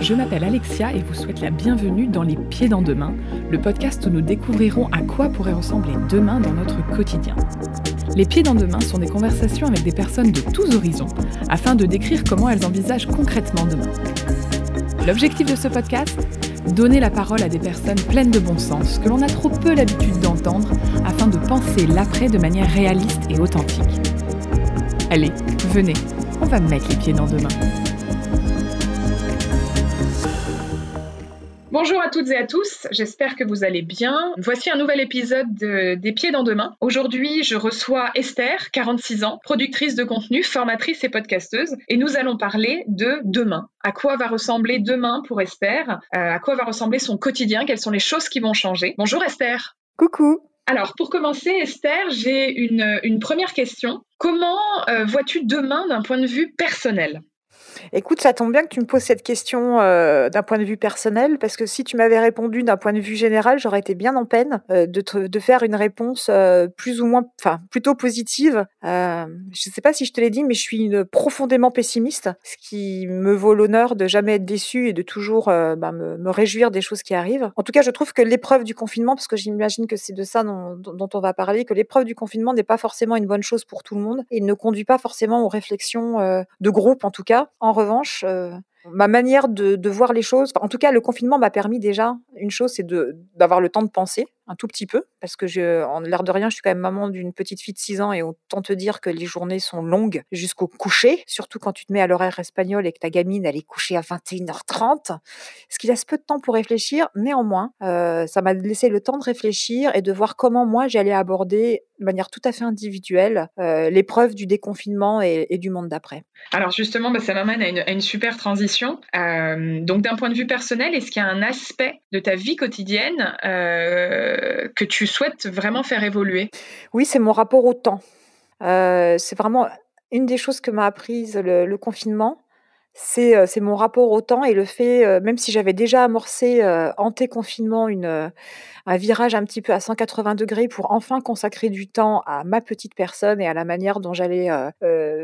Je m'appelle Alexia et vous souhaite la bienvenue dans Les Pieds dans Demain, le podcast où nous découvrirons à quoi pourrait ressembler demain dans notre quotidien. Les Pieds dans Demain sont des conversations avec des personnes de tous horizons afin de décrire comment elles envisagent concrètement demain. L'objectif de ce podcast Donner la parole à des personnes pleines de bon sens que l'on a trop peu l'habitude d'entendre afin de penser l'après de manière réaliste et authentique. Allez, venez, on va mettre les pieds dans demain. Bonjour à toutes et à tous, j'espère que vous allez bien. Voici un nouvel épisode des Pieds dans Demain. Aujourd'hui, je reçois Esther, 46 ans, productrice de contenu, formatrice et podcasteuse, et nous allons parler de demain. À quoi va ressembler demain pour Esther? Euh, À quoi va ressembler son quotidien? Quelles sont les choses qui vont changer? Bonjour Esther. Coucou. Alors, pour commencer, Esther, j'ai une, première question. Comment euh, vois-tu demain d'un point de vue personnel? Écoute, ça tombe bien que tu me poses cette question euh, d'un point de vue personnel, parce que si tu m'avais répondu d'un point de vue général, j'aurais été bien en peine euh, de, faire une réponse euh, plus ou moins, enfin, plutôt positive. je ne sais pas si je te l'ai dit, mais je suis profondément pessimiste, ce qui me vaut l'honneur de jamais être déçue et de toujours bah, me, réjouir des choses qui arrivent. En tout cas, je trouve que l'épreuve du confinement, parce que j'imagine que c'est de ça dont, on va parler, que l'épreuve du confinement n'est pas forcément une bonne chose pour tout le monde et ne conduit pas forcément aux réflexions de groupe, en tout cas. Revanche, euh, ma manière de, voir les choses, en tout cas, le confinement m'a permis déjà une chose, c'est d'avoir le temps de penser un tout petit peu, parce que en l'air de rien, je suis quand même maman d'une petite fille de 6 ans et autant te dire que les journées sont longues jusqu'au coucher, surtout quand tu te mets à l'horaire espagnol et que ta gamine, elle est couchée à 21h30, ce qui laisse peu de temps pour réfléchir. Néanmoins, euh, ça m'a laissé le temps de réfléchir et de voir comment moi j'allais aborder de manière tout à fait individuelle euh, l'épreuve du déconfinement et, du monde d'après. Alors justement, bah, ça m'amène à une, super transition. Euh, donc d'un point de vue personnel, est-ce qu'il y a un aspect de ta vie quotidienne euh, que tu souhaites vraiment faire évoluer? Oui, c'est mon rapport au temps. Euh, c'est vraiment une des choses que m'a apprise le, confinement. C'est, mon rapport au temps et le fait, même si j'avais déjà amorcé anté-confinement une, un virage un petit peu à 180 degrés pour enfin consacrer du temps à ma petite personne et à la manière dont j'allais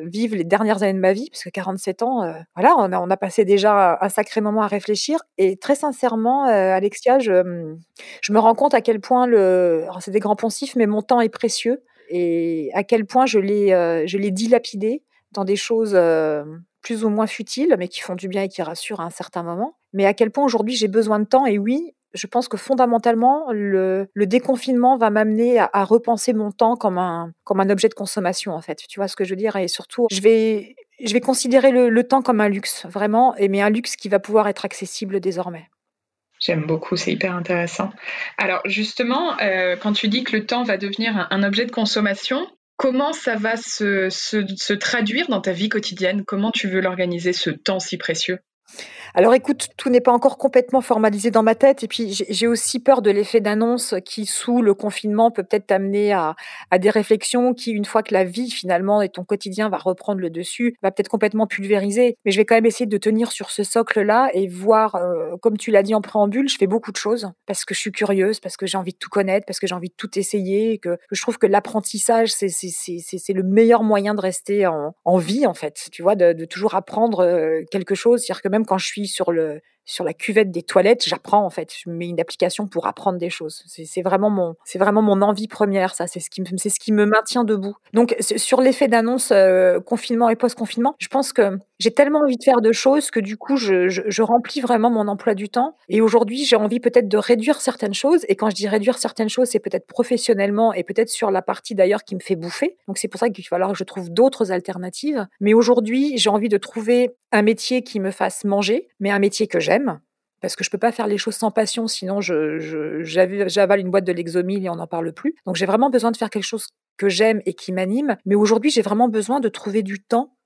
vivre les dernières années de ma vie, parce que 47 ans, voilà, on a, passé déjà un sacré moment à réfléchir. Et très sincèrement, Alexia, je, mmh, je me rends compte à quel point le, c'est des grands poncifs, mais mon temps est précieux et à quel point je l'ai, je l'ai dilapidé dans des choses plus ou moins futiles, mais qui font du bien et qui rassurent à un certain moment. Mais à quel point aujourd'hui j'ai besoin de temps. Et oui, je pense que fondamentalement, le, déconfinement va m'amener à, repenser mon temps comme un, comme un objet de consommation, en fait. Tu vois ce que je veux dire? Et surtout, je vais, je vais considérer le, temps comme un luxe, vraiment, mais un luxe qui va pouvoir être accessible désormais. J'aime beaucoup, c'est hyper intéressant. Alors justement, euh, quand tu dis que le temps va devenir un objet de consommation, Comment ça va se, se, traduire dans ta vie quotidienne? Comment tu veux l'organiser, ce temps si précieux? Alors écoute, tout n'est pas encore complètement formalisé dans ma tête et puis j'ai aussi peur de l'effet d'annonce qui, sous le confinement, peut peut-être t'amener à, des réflexions qui, une fois que la vie finalement et ton quotidien va reprendre le dessus, va peut-être complètement pulvériser. Mais je vais quand même essayer de tenir sur ce socle-là et voir, euh, comme tu l'as dit en préambule, je fais beaucoup de choses parce que je suis curieuse, parce que j'ai envie de tout connaître, parce que j'ai envie de tout essayer, que, je trouve que l'apprentissage, c'est le meilleur moyen de rester en, vie en fait, tu vois, de, toujours apprendre euh, quelque chose. C'est-à-dire que même quand je suis sur le sur la cuvette des toilettes, j'apprends en fait. Je mets une application pour apprendre des choses. C'est vraiment mon, c'est vraiment mon envie première. Ça, c'est ce qui, c'est ce qui me maintient debout. Donc sur l'effet d'annonce euh, confinement et post-confinement, je pense que j'ai tellement envie de faire de choses que du coup, je, je, remplis vraiment mon emploi du temps. Et aujourd'hui, j'ai envie peut-être de réduire certaines choses. Et quand je dis réduire certaines choses, c'est peut-être professionnellement et peut-être sur la partie d'ailleurs qui me fait bouffer. Donc c'est pour ça qu'il va falloir que je trouve d'autres alternatives. Mais aujourd'hui, j'ai envie de trouver un métier qui me fasse manger, mais un métier que j'aime parce que je peux pas faire les choses sans passion, sinon je, j'avale une boîte de Lexomil et on n'en parle plus. Donc j'ai vraiment besoin de faire quelque chose que j'aime et qui m'anime. Mais aujourd'hui, j'ai vraiment besoin de trouver du temps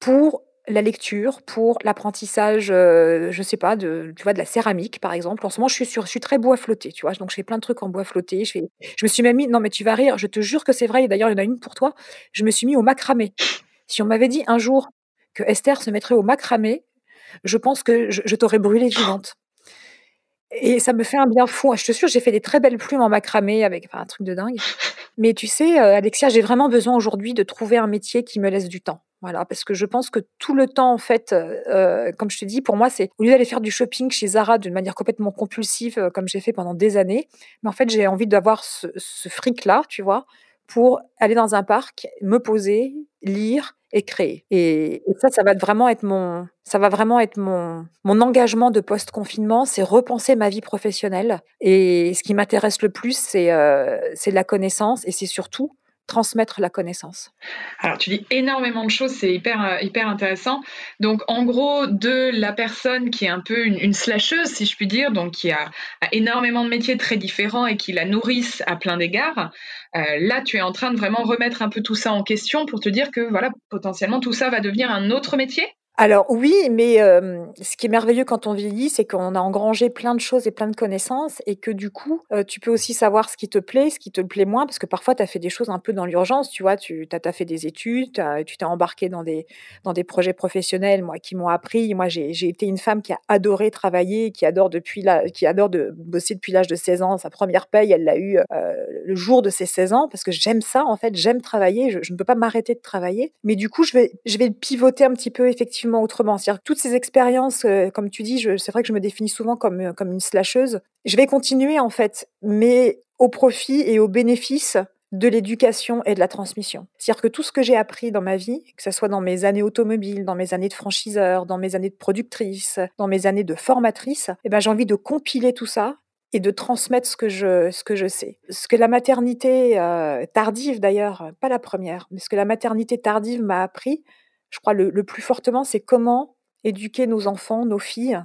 pour la lecture, pour l'apprentissage, euh, je sais pas, de, tu vois, de la céramique, par exemple. En ce moment, je suis, sur, je suis très bois flotté, tu vois. Donc, je fais plein de trucs en bois flotté. Je, je me suis même mis, non, mais tu vas rire, je te jure que c'est vrai. Et d'ailleurs, il y en a une pour toi. Je me suis mis au macramé. Si on m'avait dit un jour que Esther se mettrait au macramé, je pense que je, t'aurais brûlé vivante. Et ça me fait un bien fou. Je te jure, j'ai fait des très belles plumes en macramé avec un truc de dingue. Mais tu sais, euh, Alexia, j'ai vraiment besoin aujourd'hui de trouver un métier qui me laisse du temps. Voilà, parce que je pense que tout le temps, en fait, euh, comme je te dis, pour moi, c'est au lieu d'aller faire du shopping chez Zara d'une manière complètement compulsive, comme j'ai fait pendant des années, mais en fait, j'ai envie d'avoir ce, ce fric-là, tu vois, pour aller dans un parc, me poser, lire et créer. Et, ça, ça va vraiment être mon, ça va vraiment être mon, mon engagement de post-confinement, c'est repenser ma vie professionnelle. Et ce qui m'intéresse le plus, c'est euh, c'est la connaissance et c'est surtout transmettre la connaissance. Alors, tu dis énormément de choses, c'est hyper, euh, hyper intéressant. Donc, en gros, de la personne qui est un peu une, slasheuse, si je puis dire, donc qui a, énormément de métiers très différents et qui la nourrissent à plein d'égards, euh, là, tu es en train de vraiment remettre un peu tout ça en question pour te dire que, voilà, potentiellement, tout ça va devenir un autre métier alors oui, mais ce qui est merveilleux quand on vieillit, c'est qu'on a engrangé plein de choses et plein de connaissances et que du coup, tu peux aussi savoir ce qui te plaît, ce qui te plaît moins, parce que parfois tu as fait des choses un peu dans l'urgence, tu vois? Tu as fait des études, tu t'es embarqué dans des dans des projets professionnels, moi, qui m'ont appris. Moi, j'ai été une femme qui a adoré travailler, qui adore depuis la qui adore de bosser depuis l'âge de 16 ans. Sa première paye, elle l'a eue, le jour de ses 16 ans parce que j'aime ça, en fait, j'aime travailler, je je ne peux pas m'arrêter de travailler. Mais du coup, je vais je vais pivoter un petit peu effectivement autrement. C'est-à-dire toutes ces expériences, euh, comme tu dis, c'est vrai que je me définis souvent comme, euh, comme une slasheuse. Je vais continuer en fait, mais au profit et au bénéfice de l'éducation et de la transmission. C'est-à-dire que tout ce que j'ai appris dans ma vie, que ce soit dans mes années automobiles, dans mes années de franchiseur, dans mes années de productrice, dans mes années de formatrice, eh ben, j'ai envie de compiler tout ça et de transmettre ce que je, ce que je sais. Ce que la maternité euh, tardive d'ailleurs, pas la première, mais ce que la maternité tardive m'a appris, je crois, le, plus fortement, c'est comment éduquer nos enfants, nos filles,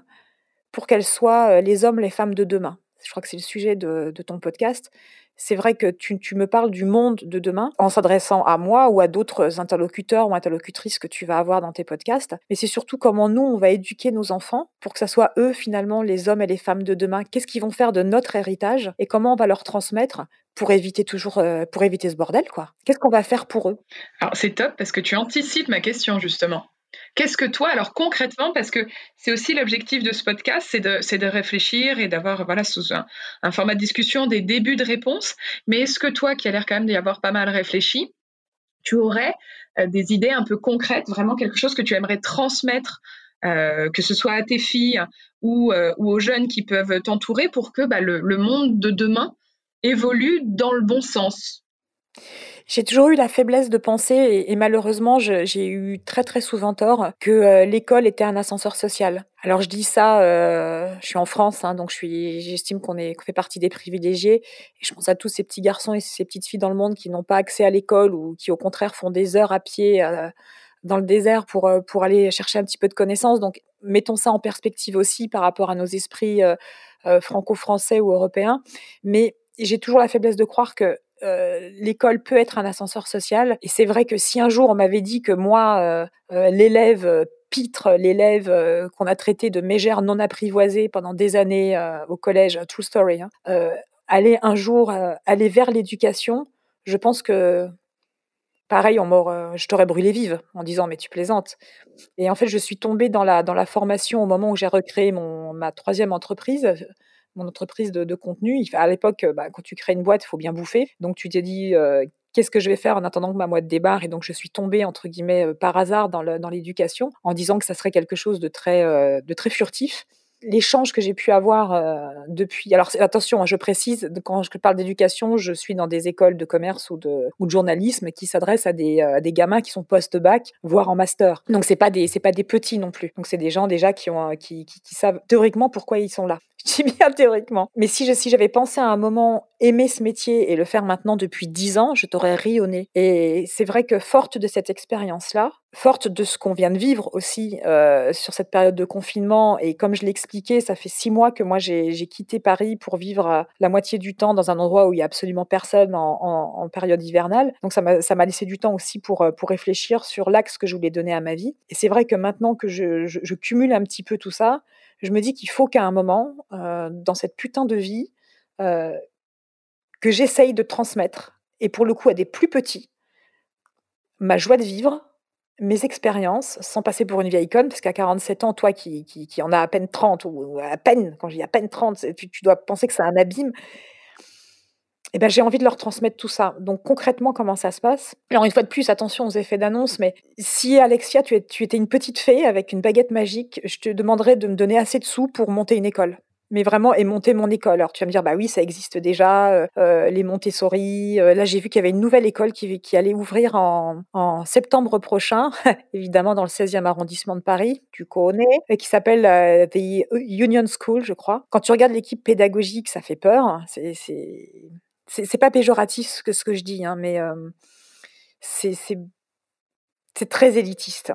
pour qu'elles soient euh, les hommes, les femmes de demain. Je crois que c'est le sujet de, ton podcast. C'est vrai que tu, me parles du monde de demain en s'adressant à moi ou à d'autres interlocuteurs ou interlocutrices que tu vas avoir dans tes podcasts, mais c'est surtout comment nous, on va éduquer nos enfants pour que ce soit eux, finalement, les hommes et les femmes de demain. Qu'est-ce qu'ils vont faire de notre héritage et comment on va leur transmettre pour éviter toujours euh, pour éviter ce bordel quoi. Qu'est-ce qu'on va faire pour eux? Alors c'est top parce que tu anticipes ma question justement. Qu'est-ce que toi, alors concrètement, parce que c'est aussi l'objectif de ce podcast, c'est de, réfléchir et d'avoir, sous un, format de discussion, des débuts de réponses. Mais est-ce que toi, qui a l'air quand même d'y avoir pas mal réfléchi, tu aurais euh, des idées un peu concrètes, vraiment quelque chose que tu aimerais transmettre, euh, que ce soit à tes filles ou, ou aux jeunes qui peuvent t'entourer pour que bah, le monde de demain évolue dans le bon sens? J'ai toujours eu la faiblesse de penser, et, malheureusement, j'ai eu très très souvent tort, que euh, l'école était un ascenseur social. Alors je dis ça, euh, je suis en France, hein, donc j'estime qu'on qu fait partie des privilégiés. Et je pense à tous ces petits garçons et ces petites filles dans le monde qui n'ont pas accès à l'école ou qui au contraire font des heures à pied euh, dans le désert pour, pour aller chercher un petit peu de connaissances. Donc mettons ça en perspective aussi par rapport à nos esprits franco-français ou européens. Mais j'ai toujours la faiblesse de croire que euh, l'école peut être un ascenseur social. Et c'est vrai que si un jour on m'avait dit que moi, euh, euh, l'élève pitre, l'élève qu'on a traité de mégère non apprivoisée pendant des années au collège, true story, hein, aller un jour aller vers l'éducation, je pense que pareil, on je t'aurais brûlé vive en disant mais tu plaisantes. Et en fait, je suis tombée dans la dans la formation au moment où j'ai recréé mon ma troisième entreprise mon entreprise de, contenu. À l'époque, bah, quand tu crées une boîte, il faut bien bouffer. Donc tu t'es dit, euh, qu'est-ce que je vais faire en attendant que ma boîte débarre? Et donc je suis tombée, entre guillemets, euh, par hasard dans l'éducation, en disant que ça serait quelque chose de très, euh, de furtif l'échange que j'ai pu avoir euh, depuis. Alors attention, hein, je précise, quand je parle d'éducation, je suis dans des écoles de commerce ou de, ou de journalisme qui s'adressent à des, euh, gamins qui sont post-bac, voire en master. Donc c'est pas des pas des petits non plus. Donc c'est des gens déjà qui, savent théoriquement pourquoi ils sont là. Je dis bien théoriquement. Mais si je, si j'avais pensé à un moment aimer ce métier et le faire maintenant depuis dix ans, je t'aurais rionné. Et c'est vrai que forte de cette expérience-là, forte de ce qu'on vient de vivre aussi euh, sur cette période de confinement, et comme je l'expliquais, ça fait six mois que moi j'ai quitté Paris pour vivre euh, la moitié du temps dans un endroit où il y a absolument personne en, période hivernale. Donc ça m'a laissé du temps aussi pour, euh, pour réfléchir sur l'axe que je voulais donner à ma vie. Et c'est vrai que maintenant que je, je, cumule un petit peu tout ça, je me dis qu'il faut qu'à un moment, euh, dans cette putain de vie, euh, que j'essaye de transmettre, et pour le coup à des plus petits, ma joie de vivre, mes expériences, sans passer pour une vieille conne, parce qu'à 47 ans, toi qui, en as à peine 30, ou à peine, quand je dis à peine 30, tu, tu dois penser que c'est un abîme. Eh ben, j'ai envie de leur transmettre tout ça. Donc concrètement, comment ça se passe? Alors une fois de plus, attention aux effets d'annonce, mais si Alexia, tu, étais une petite fée avec une baguette magique, je te demanderais de me donner assez de sous pour monter une école mais vraiment et monter mon école. Alors tu vas me dire bah oui ça existe déjà euh, euh, les Montessori. Euh, là j'ai vu qu'il y avait une nouvelle école qui, allait ouvrir en, septembre prochain, évidemment dans le 16e arrondissement de Paris, tu connais, et qui s'appelle The Union School je crois. Quand tu regardes l'équipe pédagogique ça fait peur. Hein. C'est c'est pas péjoratif ce que je dis, hein, mais c'est très élitiste.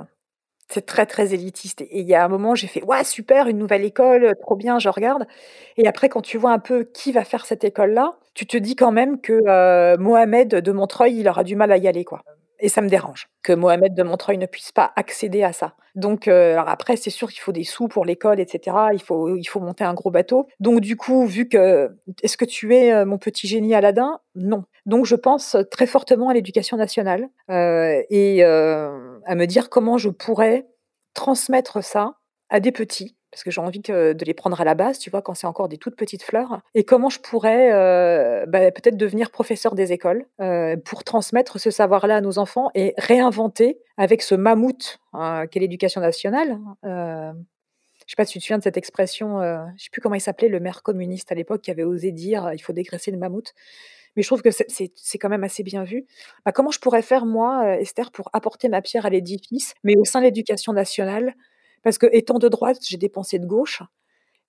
C'est très, très élitiste et il y a un moment, j'ai fait: «Ouais, super, une nouvelle école, trop bien», je regarde et après quand tu vois un peu qui va faire cette école-là, tu te dis quand même que, Mohamed de Montreuil, il aura du mal à y aller, quoi et ça me dérange que Mohamed de Montreuil ne puisse pas accéder à ça. Donc alors après, c'est sûr qu'il faut des sous pour l'école etc. Il faut il faut monter un gros bateau. Donc du coup, vu que est-ce que tu es, mon petit génie Aladdin? Non. Donc je pense très fortement à l'éducation nationale, et à me dire comment je pourrais transmettre ça à des petits, parce que j'ai envie de les prendre à la base, tu vois? Quand c'est encore des toutes petites fleurs et comment je pourrais, bah, peut-être devenir professeur des écoles, pour transmettre ce savoir-là à nos enfants et réinventer avec ce mammouth, hein, qu'est l'éducation nationale, Je je sais pas si tu te souviens de cette expression, je je sais plus comment il s'appelait, le maire communiste à l'époque qui avait osé dire: «Il faut dégraisser le mammouth» mais je trouve que c'est quand même assez bien vu. Bah, comment je pourrais faire moi, Esther, pour apporter ma pierre à l'édifice, mais au sein de l'éducation nationale? Parce que étant de droite, j'ai des pensées de gauche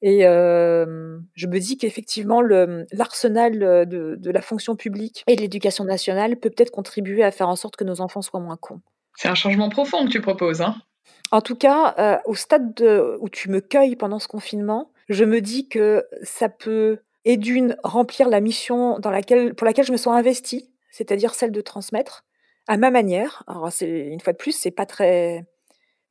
et je me dis qu'effectivement l'arsenal, de de la fonction publique et de l'éducation nationale peut peut-être contribuer à faire en sorte que nos enfants soient moins cons. C'est un changement profond que tu proposes, hein? En tout cas, au stade où tu me cueilles pendant ce confinement, je me dis que ça peut et d'une, remplir la mission dans laquelle pour laquelle je me sens investie, c'est-à-dire celle de transmettre à ma manière. Alors une fois de plus, c'est pas très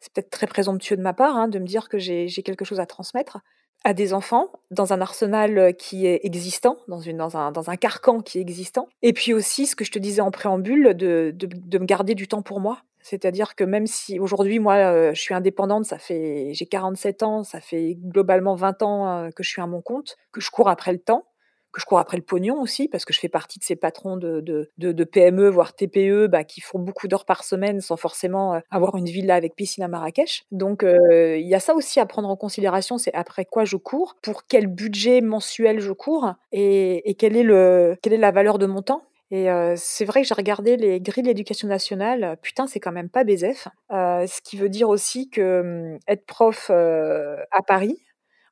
c'est peut-être très présomptueux de ma part, hein, de me dire que j'ai quelque chose à transmettre à des enfants dans un arsenal, qui est existant, dans une dans un dans un carcan qui est existant et puis aussi ce que je te disais en préambule de de de me garder du temps pour moi. C'est-à-dire que même si aujourd'hui, moi, je suis indépendante, ça fait j'ai 47 ans, ça fait globalement 20 ans, que je suis à mon compte, que je cours après le temps, que je cours après le pognon aussi, parce que je fais partie de ces patrons de de de PME, voire TPE, bah, qui font beaucoup d'heures par semaine sans forcément, avoir une villa avec piscine à Marrakech. Donc il y a ça aussi à prendre en considération, c'est après quoi je cours, pour quel budget mensuel je cours et et quel est le quelle est la valeur de mon temps. Et c'est vrai que j'ai regardé les grilles de l'éducation nationale, putain, c'est quand même pas BZEF. ce qui veut dire aussi que, mmh, être prof, à Paris,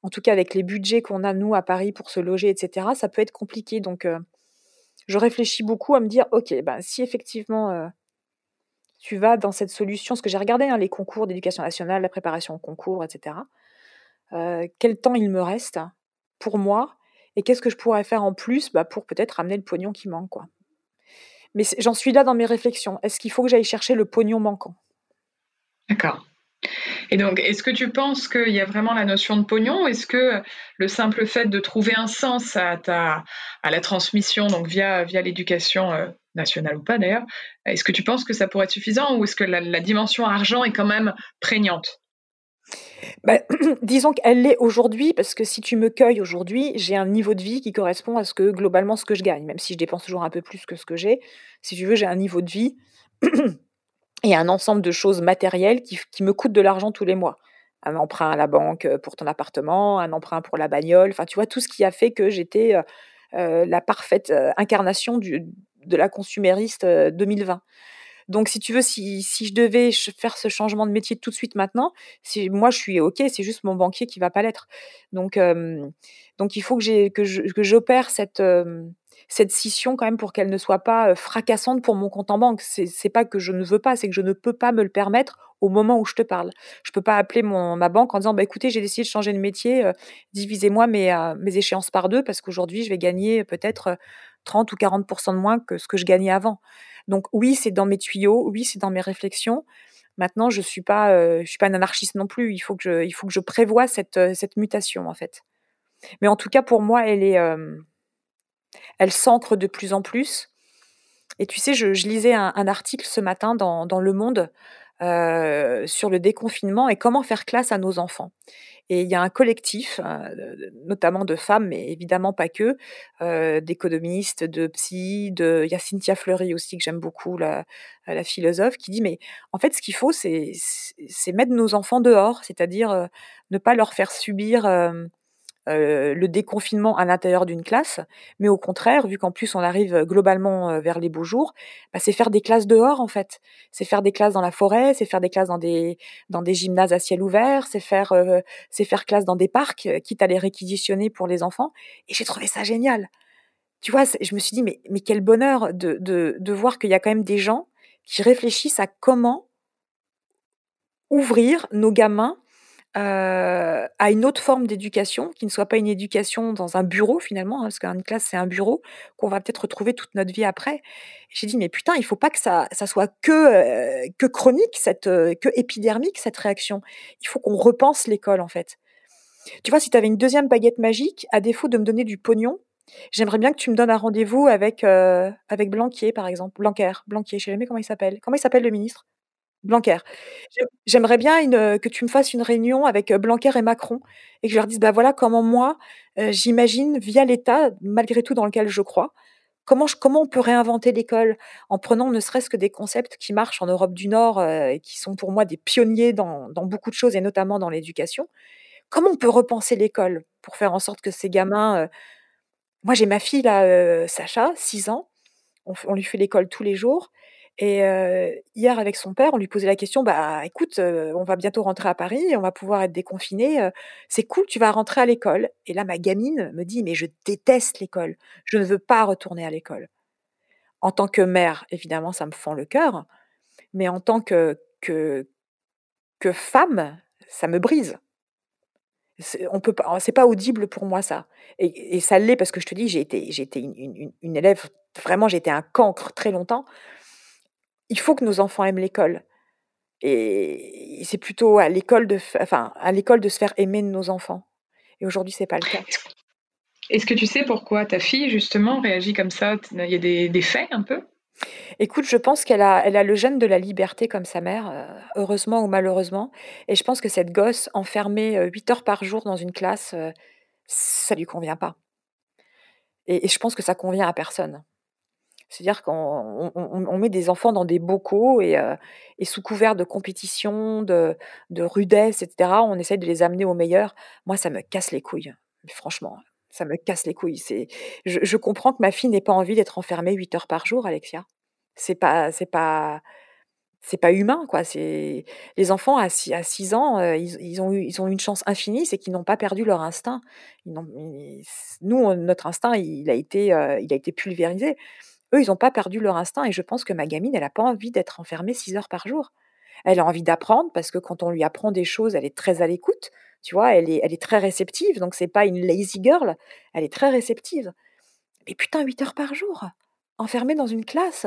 en tout cas avec les budgets qu'on a nous à Paris pour se loger et cetera, ça peut être compliqué donc je réfléchis beaucoup à me dire: «OK, ben, si effectivement, tu vas dans cette solution» parce que j'ai regardé, hein, les concours d'éducation nationale, la préparation au concours et cetera. quel temps il me reste pour moi et qu'est-ce que je pourrais faire en plus, bah, pour peut-être amener le pognon qui manque, quoi? Mais j'en suis là dans mes réflexions. Est-ce qu'il faut que j'aille chercher le pognon manquant? D'accord. Et donc, est-ce que tu penses qu'il y a vraiment la notion de pognon Est-ce que le simple fait de trouver un sens à, la transmission, donc via, via l'éducation euh, nationale ou pas d'ailleurs, est-ce que tu penses que ça pourrait être suffisant ou est-ce que la dimension argent est quand même prégnante? Bah, disons qu'elle l'est aujourd'hui, parce que si tu me cueilles aujourd'hui, j'ai un niveau de vie qui correspond à ce que globalement ce que je gagne, même si je dépense toujours un peu plus que ce que j'ai. Si tu veux, j'ai un niveau de vie et un ensemble de choses matérielles qui, me coûtent de l'argent tous les mois. Un emprunt à la banque euh, pour ton appartement, un emprunt pour la bagnole, enfin tu vois, tout ce qui a fait que j'étais euh, euh, la parfaite incarnation de la consumériste 2020. Donc, si tu veux, si, si je devais faire ce changement de métier tout de suite maintenant, moi je suis OK, c'est juste mon banquier qui va pas l'être. Donc, donc il faut que, que j'opère cette, scission quand même pour qu'elle ne soit pas fracassante pour mon compte en banque. C'est pas que je ne veux pas, c'est que je ne peux pas me le permettre au moment où je te parle. Je peux pas appeler ma banque en disant bah écoutez j'ai décidé de changer de métier, divisez-moi mes, mes échéances par deux parce qu'aujourd'hui je vais gagner peut-être 30 ou 40% de moins que ce que je gagnais avant. Donc oui, c'est dans mes tuyaux, oui, c'est dans mes réflexions. Maintenant, je suis pas, euh, suis pas un anarchiste non plus. Il faut que je, il faut que je prévoie cette, euh, cette mutation en fait. Mais en tout cas, pour moi, elle est, euh, elle s'ancre de plus en plus. Et tu sais, je, lisais un, article ce matin dans, dans Le Monde sur le déconfinement et comment faire classe à nos enfants. Et il y a un collectif, notamment de femmes, mais évidemment pas que, d'économistes, de psy, de il y a Cynthia Fleury aussi que j'aime beaucoup, la philosophe, qui dit: «Mais en fait, ce qu'il faut, c'est mettre nos enfants dehors, c'est-à-dire, ne pas leur faire subir, le déconfinement à l'intérieur d'une classe, mais au contraire, vu qu'en plus on arrive globalement vers les beaux jours, bah, c'est faire des classes dehors en fait. C'est faire des classes dans la forêt, c'est faire des classes dans des dans des gymnases à ciel ouvert, c'est faire c'est faire classe dans des parcs, quitte à les réquisitionner pour les enfants. Et j'ai trouvé ça génial. Tu vois, je me suis dit mais mais quel bonheur de de de voir qu'il y a quand même des gens qui réfléchissent à comment ouvrir nos gamins euh, à une autre forme d'éducation, qui ne soit pas une éducation dans un bureau finalement, hein, parce qu'une classe c'est un bureau qu'on va peut-être retrouver toute notre vie après. J'ai dit mais putain, il faut pas que ça, ça soit que euh, que chronique, cette euh, que épidermique cette réaction. Il faut qu'on repense l'école en fait. Tu vois, si tu avais une deuxième baguette magique, à défaut de me donner du pognon, j'aimerais bien que tu me donnes un rendez-vous avec avec Blanquier par exemple, Blanquer, Blanquier, je sais jamais comment il s'appelle. Comment il s'appelle le ministre? Blanquer. J'aimerais bien que tu me fasses une réunion avec Blanquer et Macron et que je leur dise, bah voilà comment moi, j'imagine via l'État, malgré tout dans lequel je crois, comment, comment on peut réinventer l'école en prenant ne serait-ce que des concepts qui marchent en Europe du Nord et qui sont pour moi des pionniers dans, dans beaucoup de choses et notamment dans l'éducation. Comment on peut repenser l'école pour faire en sorte que ces gamins... moi j'ai ma fille là, Sacha, 6 ans, on lui fait l'école tous les jours. Et hier, avec son père, on lui posait la question, bah écoute, on va bientôt rentrer à Paris, on va pouvoir être déconfiné, c'est cool, tu vas rentrer à l'école. Et là, ma gamine me dit, mais je déteste l'école, je ne veux pas retourner à l'école. En tant que mère, évidemment, ça me fend le cœur, mais en tant que, que, que femme, ça me brise. On peut pas, c'est pas audible pour moi ça. Et, ça l'est parce que je te dis, j'ai été, j'ai été une, une, élève, vraiment, j'ai été un cancre très longtemps il faut que nos enfants aiment l'école. Et c'est plutôt à l'école de, enfin, à l'école de se faire aimer de nos enfants. Et aujourd'hui, c'est pas le cas. Est-ce que tu sais pourquoi ta fille, justement, réagit comme ça? Il y a des, faits un peu? Écoute, je pense qu'elle a, elle a le gène de la liberté comme sa mère, euh, heureusement ou malheureusement. Et je pense que cette gosse enfermée 8 euh, heures par jour dans une classe, ça euh, ça lui convient pas. Et, et je pense que ça convient à personne. C'est-à-dire qu'on met des enfants dans des bocaux et, sous couvert de compétition, de, rudesse, etc., on essaie de les amener au meilleur. Moi, ça me casse les couilles, franchement, ça me casse les couilles. je, comprends que ma fille n'ait pas envie d'être enfermée 8 heures par jour, Alexia. C'est pas, c'est pas, c'est pas humain, quoi. Les enfants à 6, ans, ils, ont ils ont une chance infinie, c'est qu'ils n'ont pas perdu leur instinct. nous, notre instinct, il a été, il a été pulvérisé. Eux, ils n'ont pas perdu leur instinct et je pense que ma gamine, elle n'a pas envie d'être enfermée 6 heures par jour. Elle a envie d'apprendre parce que quand on lui apprend des choses, elle est très à l'écoute, tu vois, elle est, très réceptive, donc c'est pas une lazy girl, elle est très réceptive. Mais putain, 8 heures par jour, enfermée dans une classe,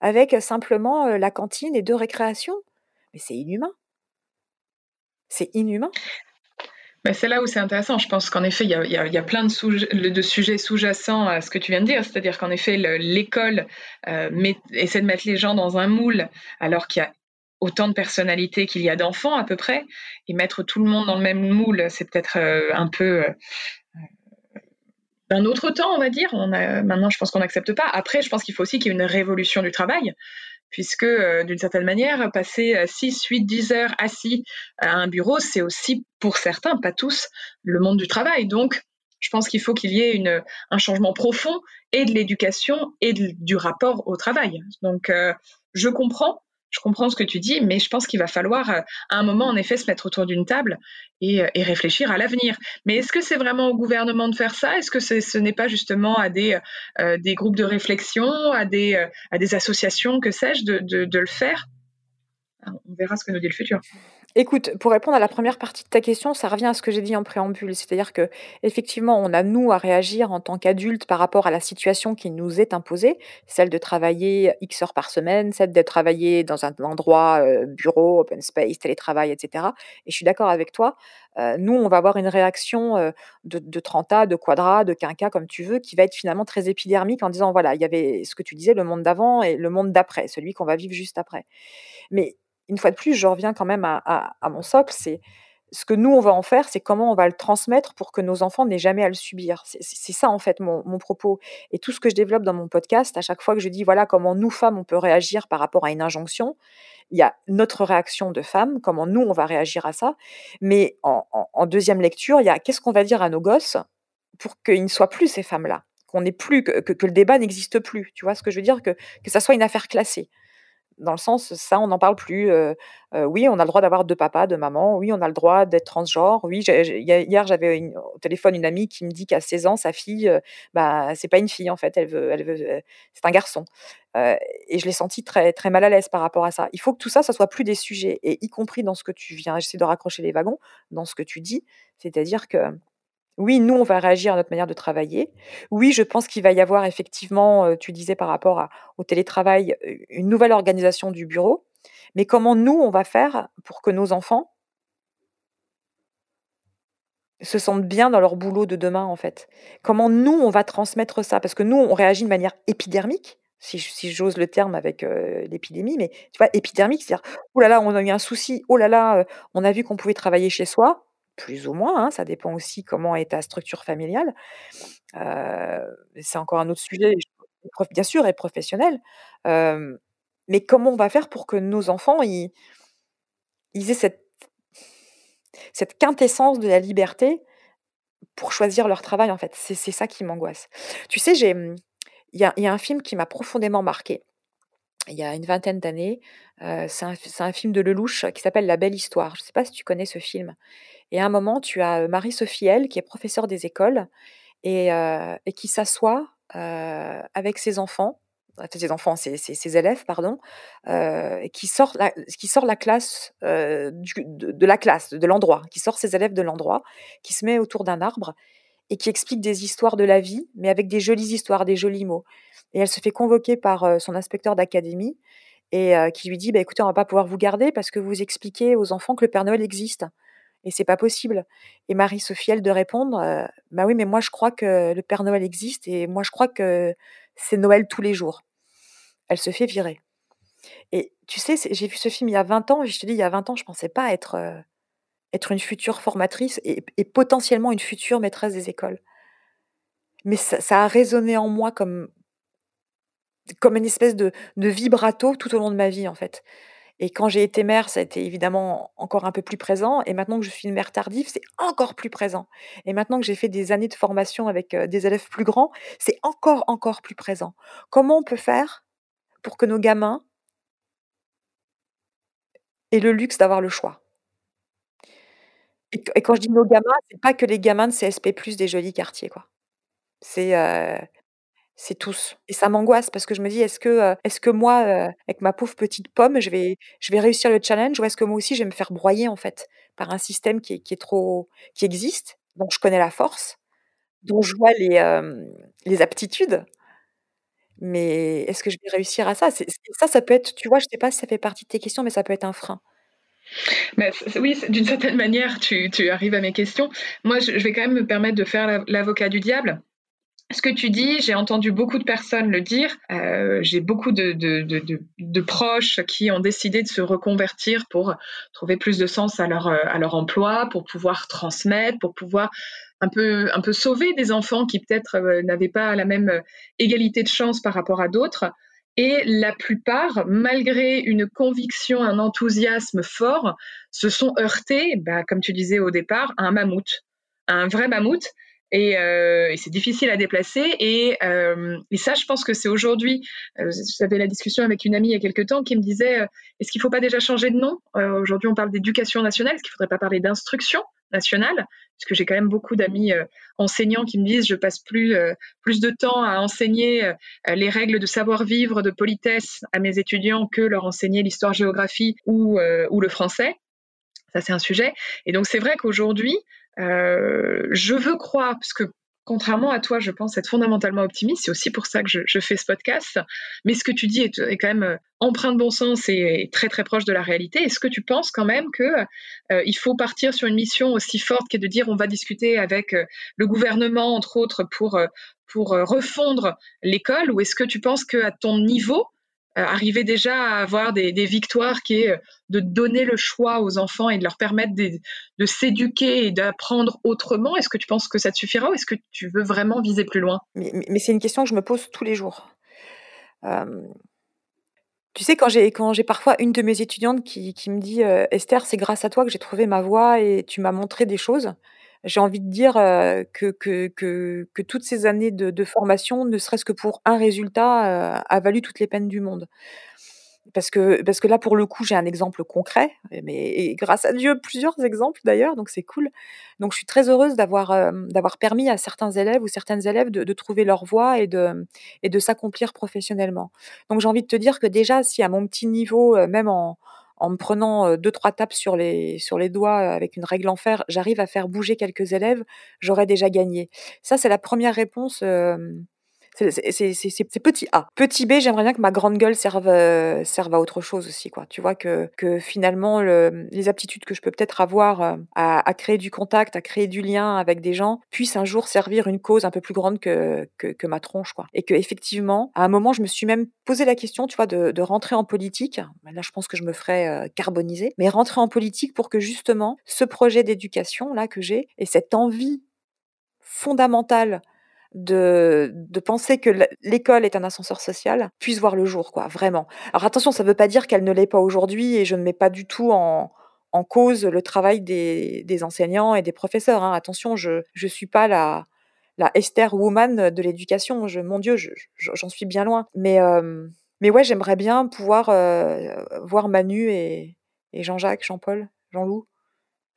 avec simplement la cantine et deux récréations. Mais c'est inhumain. C'est inhumain. Bah, c'est là où c'est intéressant. Je pense qu'en effet, il y a, plein de, sujets sous-jacents à ce que tu viens de dire. C'est-à-dire qu'en effet, l'école euh, essaie de mettre les gens dans un moule alors qu'il y a autant de personnalités qu'il y a d'enfants à peu près. Et mettre tout le monde dans le même moule, c'est peut-être euh, un peu... Euh, d'un autre temps, on va dire. Maintenant, je pense qu'on n'accepte pas. Après, je pense qu'il faut aussi qu'il y ait une révolution du travail puisque euh, d'une certaine manière, passer 6, 8, 10 heures assis à un bureau, c'est aussi pour certains, pas tous, le monde du travail. Donc, je pense qu'il faut qu'il y ait une, un changement profond et de l'éducation et du rapport au travail. Donc, euh, je comprends, je comprends ce que tu dis, mais je pense qu'il va falloir euh, à un moment, en effet, se mettre autour d'une table et, euh, réfléchir à l'avenir. Mais est-ce que c'est vraiment au gouvernement de faire ça? Est-ce que ce n'est pas justement à des, euh, groupes de réflexion, à des, associations, que sais-je, de, de le faire? On verra ce que nous dit le futur. Écoute, pour répondre à la première partie de ta question, ça revient à ce que j'ai dit en préambule. C'est-à-dire que effectivement, on a nous à réagir en tant qu'adultes par rapport à la situation qui nous est imposée, celle de travailler X heures par semaine, celle de travailler dans un endroit, euh, bureau, open space, télétravail, etc. Et je suis d'accord avec toi. Euh, nous, on va avoir une réaction euh, de, de 30A, de quadra, de quinca, comme tu veux, qui va être finalement très épidermique en disant, voilà, il y avait ce que tu disais, le monde d'avant et le monde d'après, celui qu'on va vivre juste après. Mais une fois de plus, je reviens quand même à, mon socle, c'est ce que nous, on va en faire, c'est comment on va le transmettre pour que nos enfants n'aient jamais à le subir. C'est ça, en fait, mon, propos. Et tout ce que je développe dans mon podcast, à chaque fois que je dis, voilà, comment nous, femmes, on peut réagir par rapport à une injonction, il y a notre réaction de femme, comment nous, on va réagir à ça. Mais en, deuxième lecture, il y a qu'est-ce qu'on va dire à nos gosses pour qu'ils ne soient plus ces femmes-là, qu'on n'ait plus, que, que, le débat n'existe plus. Tu vois ce que je veux dire? Que, que ça soit une affaire classée dans le sens, ça, on n'en parle plus. oui, on a le droit d'avoir deux papas, deux mamans. Oui, on a le droit d'être transgenre. Oui, hier, j'avais au téléphone une amie qui me dit qu'à 16 ans, sa fille, bah, c'est pas une fille en fait, elle veut, elle veut, c'est un garçon. et je l'ai senti très, très mal à l'aise par rapport à ça. Il faut que tout ça, ça soit plus des sujets, et y compris dans ce que tu viens, j'essaie de raccrocher les wagons, dans ce que tu dis, c'est-à-dire que oui, nous, on va réagir à notre manière de travailler. Oui, je pense qu'il va y avoir effectivement, tu disais par rapport au télétravail, une nouvelle organisation du bureau. Mais comment nous, on va faire pour que nos enfants se sentent bien dans leur boulot de demain, en fait? Comment nous, on va transmettre ça? Parce que nous, on réagit de manière épidermique, si, j'ose le terme avec l'épidémie, mais tu vois, épidermique, c'est-à-dire, oh là là, on a eu un souci, oh là là, on a vu qu'on pouvait travailler chez soi, plus ou moins, hein, ça dépend aussi comment est ta structure familiale. c'est encore un autre sujet, bien sûr, et professionnel. mais comment on va faire pour que nos enfants, ils, aient cette, quintessence de la liberté pour choisir leur travail, en fait? C'est ça qui m'angoisse. Tu sais, mmh, il y a, y a, un film qui m'a profondément marqué il y a une vingtaine d'années. c'est un, un, film de Lelouch qui s'appelle La Belle Histoire. Je ne sais pas si tu connais ce film. Et à un moment, tu as Marie-Sophie L, qui est professeure des écoles, et, qui s'assoit avec ses enfants, ses enfants, ses, élèves, pardon, qui sort la, qui sort la classe de, la classe, de l'endroit, qui sort ses élèves de l'endroit, qui se met autour d'un arbre et qui explique des histoires de la vie, mais avec des jolies histoires, des jolis mots. Et elle se fait convoquer par son inspecteur d'académie et qui lui dit bah, écoutez, on va pas pouvoir vous garder parce que vous expliquez aux enfants que le Père Noël existe et c'est pas possible. Et Marie-Sophie, elle de répondre, bah oui, mais moi je crois que le Père Noël existe et moi je crois que c'est Noël tous les jours. Elle se fait virer. Et tu sais, j'ai vu ce film il y a 20 ans, et je te dis, il y a 20 ans, je pensais pas être, être une future formatrice et, potentiellement une future maîtresse des écoles. Mais ça, a résonné en moi comme, comme une espèce de, de vibrato tout au long de ma vie, en fait. Et quand j'ai été mère, ça a été évidemment encore un peu plus présent. Et maintenant que je suis une mère tardive, c'est encore plus présent. Et maintenant que j'ai fait des années de formation avec des élèves plus grands, c'est encore, encore plus présent. Comment on peut faire pour que nos gamins aient le luxe d'avoir le choix? Et, quand je dis nos gamins, c'est pas que les gamins de CSP+, des jolis quartiers. C'est c'est tous. Et ça m'angoisse parce que je me dis: «Est-ce que, est-ce que moi, avec ma pauvre petite pomme, je vais je vais réussir le challenge ou est-ce que moi aussi je vais me faire broyer en fait par un système qui est qui est trop qui existe, dont je connais la force, dont je vois les, les aptitudes, mais est-ce que je vais réussir à ça?» ça, ça peut être tu vois, je sais pas si ça fait partie de tes questions, mais ça peut être un frein. Mais oui, d'une certaine manière, tu, tu, arrives à mes questions. Moi, je, vais quand même me permettre de faire l'avocat du diable ce que tu dis, j'ai entendu beaucoup de personnes le dire. Euh, j'ai beaucoup de, de, de, de, proches qui ont décidé de se reconvertir pour trouver plus de sens à leur, euh, à leur emploi, pour pouvoir transmettre, pour pouvoir un peu, un peu sauver des enfants qui peut-être euh, n'avaient pas la même égalité de chance par rapport à d'autres. Et la plupart, malgré une conviction, un enthousiasme fort, se sont heurtés, bah, comme tu disais au départ, à un mammouth, un vrai mammouth euh, et, c'est difficile à déplacer. Et, euh, et, ça, je pense que c'est aujourd'hui. Euh, J'avais la discussion avec une amie il y a quelques temps qui me disait est-ce qu'il ne faut pas déjà changer de nom? Aujourd'hui, on parle d'éducation nationale. Est-ce qu'il ne faudrait pas parler d'instruction nationale Parce que j'ai quand même beaucoup d'amis enseignants qui me disent je passe plus, plus de temps à enseigner les règles de savoir-vivre, de politesse à mes étudiants que leur enseigner l'histoire-géographie ou, ou le français. Ça, c'est un sujet. Et donc, c'est vrai qu'aujourd'hui, euh, je veux croire, parce que contrairement à toi, je pense être fondamentalement optimiste. C'est aussi pour ça que je, fais ce podcast. Mais ce que tu dis est, quand même euh, empreint de bon sens et, très très proche de la réalité. Est-ce que tu penses quand même que euh, faut partir sur une mission aussi forte qu'est de dire on va discuter avec le gouvernement entre autres pour pour refondre l'école ou est-ce que tu penses que à ton niveau arriver déjà à avoir des, victoires qui est de donner le choix aux enfants et de leur permettre de, s'éduquer et d'apprendre autrement. Est-ce que tu penses que ça te suffira ou est-ce que tu veux vraiment viser plus loin? Mais, c'est une question que je me pose tous les jours. tu sais, quand j'ai, quand j'ai parfois une de mes étudiantes qui, me dit Esther, c'est grâce à toi que j'ai trouvé ma voie et tu m'as montré des choses j'ai envie de dire que, que, que, que, toutes ces années de, formation, ne serait-ce que pour un résultat, a valu toutes les peines du monde parce que, parce que là, pour le coup, j'ai un exemple concret, mais grâce à Dieu, plusieurs exemples d'ailleurs, donc c'est cool. Donc je suis très heureuse d'avoir d'avoir permis à certains élèves ou certaines élèves de, de trouver leur voie et de, et de s'accomplir professionnellement. Donc j'ai envie de te dire que déjà, si à mon petit niveau, même en, en me prenant deux trois tapes sur les sur les doigts avec une règle en fer, j'arrive à faire bouger quelques élèves, j'aurais déjà gagné. Ça, c'est la première réponse. C'est petit A. Petit B, j'aimerais bien que ma grande gueule serve, euh, serve à autre chose aussi, quoi. Tu vois, que, que finalement, le, les aptitudes que je peux peut-être avoir euh, à, créer du contact, à créer du lien avec des gens, puissent un jour servir une cause un peu plus grande que, que, ma tronche, quoi. Et que, effectivement, à un moment, je me suis même posé la question, tu vois, de, de rentrer en politique. Là, je pense que je me ferais euh, carboniser. Mais rentrer en politique pour que, justement, ce projet d'éducation, là, que j'ai, et cette envie fondamentale de, de penser que l'école est un ascenseur social puisse voir le jour, quoi, vraiment. Alors attention, ça ne veut pas dire qu'elle ne l'est pas aujourd'hui et je ne mets pas du tout en, en cause le travail des, des, enseignants et des professeurs. Hein. Attention, je ne suis pas la, la Esther Woman de l'éducation. Je, mon Dieu, j'en suis bien loin. Mais, euh, mais ouais, j'aimerais bien pouvoir euh, voir Manu et, et Jean-Jacques, Jean-Paul, Jean-Loup,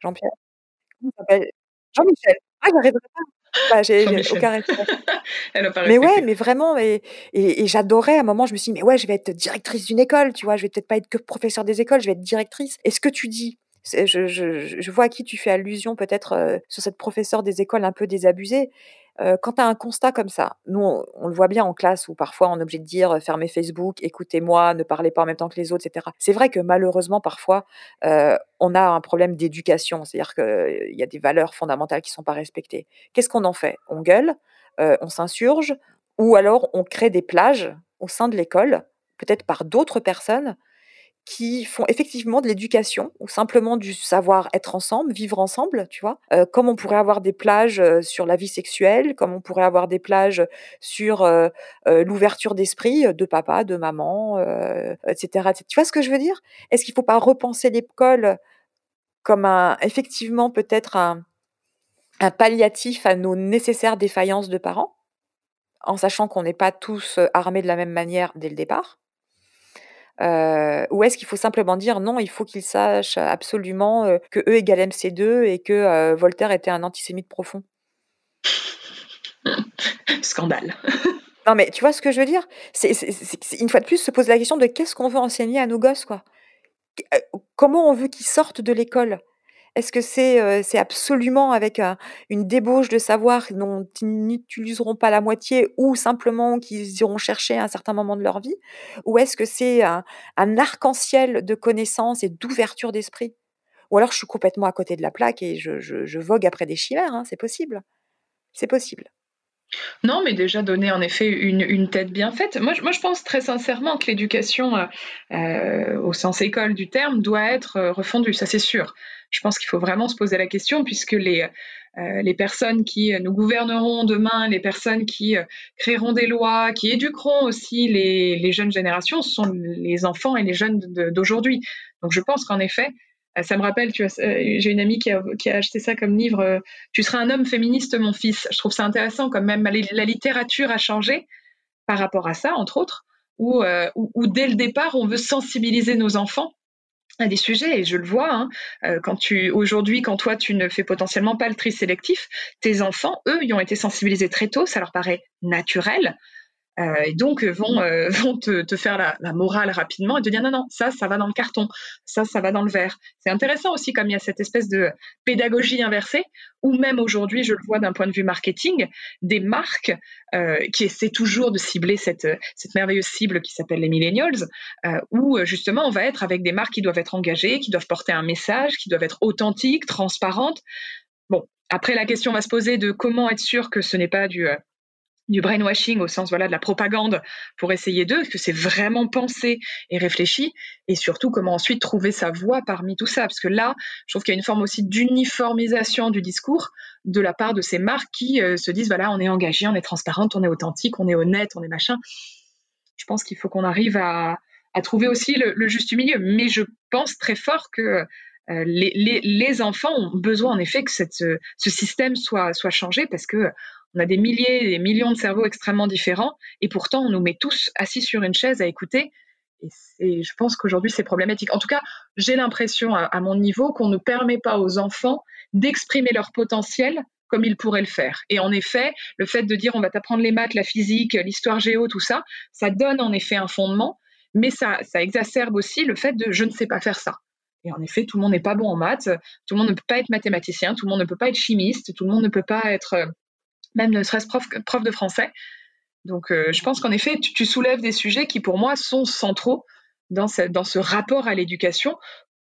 Jean-Pierre. Jean-Michel. Ah. Bah, j'ai aucun mais ouais, mais vraiment, et, et, j'adorais. À un moment, je me suis dit, mais ouais, je vais être directrice d'une école, tu vois, je vais peut-être pas être que professeur des écoles, je vais être directrice. Et ce que tu dis, je, je, je, vois à qui tu fais allusion peut-être euh, sur cette professeure des écoles un peu désabusée. Euh, quand tu as un constat comme ça, nous on, le voit bien en classe où parfois on est obligé de dire fermez Facebook, écoutez-moi, ne parlez pas en même temps que les autres, etc. C'est vrai que malheureusement parfois on a un problème d'éducation, c'est-à-dire qu'il y a des valeurs fondamentales qui ne sont pas respectées. Qu'est-ce qu'on en fait? On gueule, on s'insurge, ou alors on crée des plages au sein de l'école, peut-être par d'autres personnes qui font effectivement de l'éducation ou simplement du savoir être ensemble, vivre ensemble, tu vois? Euh, comme on pourrait avoir des plages euh, sur la vie sexuelle, comme on pourrait avoir des plages sur euh, l'ouverture d'esprit de papa, de maman, etc., Tu vois ce que je veux dire? Est-ce qu'il ne faut pas repenser l'école comme un, effectivement peut-être un, un palliatif à nos nécessaires défaillances de parents, en sachant qu'on n'est pas tous armés de la même manière dès le départ? Euh, ou est-ce qu'il faut simplement dire non, il faut qu'ils sachent absolument euh, que E égale MC2 et que euh, Voltaire était un antisémite profond? Scandale. non, mais tu vois ce que je veux dire? C'est, Une fois de plus, se poser la question de qu'est-ce qu'on veut enseigner à nos gosses, quoi? Comment on veut qu'ils sortent de l'école? Est-ce que c'est absolument avec une débauche de savoir dont n'utiliseront pas la moitié ou simplement qu'ils iront chercher à un certain moment de leur vie? Ou est-ce que c'est un, arc-en-ciel de connaissances et d'ouverture d'esprit? Ou alors je suis complètement à côté de la plaque et je, vogue après des chimères, hein, c'est possible. C'est possible. Non, mais déjà donner en effet une, tête bien faite. Moi, moi, je pense très sincèrement que l'éducation, au sens école du terme, doit être refondue, ça c'est sûr je pense qu'il faut vraiment se poser la question puisque les, euh, les personnes qui nous gouverneront demain, les personnes qui euh, créeront des lois, qui éduqueront aussi les, les, jeunes générations, ce sont les enfants et les jeunes d'aujourd'hui. Donc je pense qu'en effet, euh, ça me rappelle, j'ai une amie qui a, qui a, acheté ça comme livre, Tu seras un homme féministe, mon fils. Je trouve ça intéressant quand même. La littérature a changé par rapport à ça, entre autres, où, où dès le départ, on veut sensibiliser nos enfants des sujets et je le vois hein, euh, quand tu aujourd'hui quand toi tu ne fais potentiellement pas le tri sélectif tes enfants eux ils ont été sensibilisés très tôt ça leur paraît naturel euh, et donc euh, vont, euh, vont te, faire la, morale rapidement et te dire non, non, ça, ça va dans le carton, ça, ça va dans le verre. C'est intéressant aussi comme il y a cette espèce de pédagogie inversée, ou même aujourd'hui, je le vois d'un point de vue marketing, des marques qui essaient toujours de cibler cette, cette merveilleuse cible qui s'appelle les millennials, où justement on va être avec des marques qui doivent être engagées, qui doivent porter un message, qui doivent être authentiques, transparentes. Bon, après la question va se poser de comment être sûr que ce n'est pas du du brainwashing au sens voilà de la propagande pour essayer d'eux, que c'est vraiment pensé et réfléchi, et surtout comment ensuite trouver sa voix parmi tout ça, parce que là, je trouve qu'il y a une forme aussi d'uniformisation du discours de la part de ces marques qui euh, se disent voilà on est engagé, on est transparente, on est authentique, on est honnête, on est machin. Je pense qu'il faut qu'on arrive à, trouver aussi le, juste milieu, mais je pense très fort que euh, les, enfants ont besoin en effet que ce système soit, soit changé parce que on a des milliers, des millions de cerveaux extrêmement différents, et pourtant on nous met tous assis sur une chaise à écouter. Et, je pense qu'aujourd'hui c'est problématique. En tout cas, j'ai l'impression à, mon niveau qu'on ne permet pas aux enfants d'exprimer leur potentiel comme ils pourraient le faire. Et en effet, le fait de dire on va t'apprendre les maths, la physique, l'histoire géo, tout ça, ça donne en effet un fondement, mais ça, ça exacerbe aussi le fait de je ne sais pas faire ça. Et en effet, tout le monde n'est pas bon en maths, tout le monde ne peut pas être mathématicien, tout le monde ne peut pas être chimiste, tout le monde ne peut pas être même ne serait-ce prof, de français. Donc euh, je pense qu'en effet, tu, soulèves des sujets qui pour moi sont centraux dans, ce rapport à l'éducation,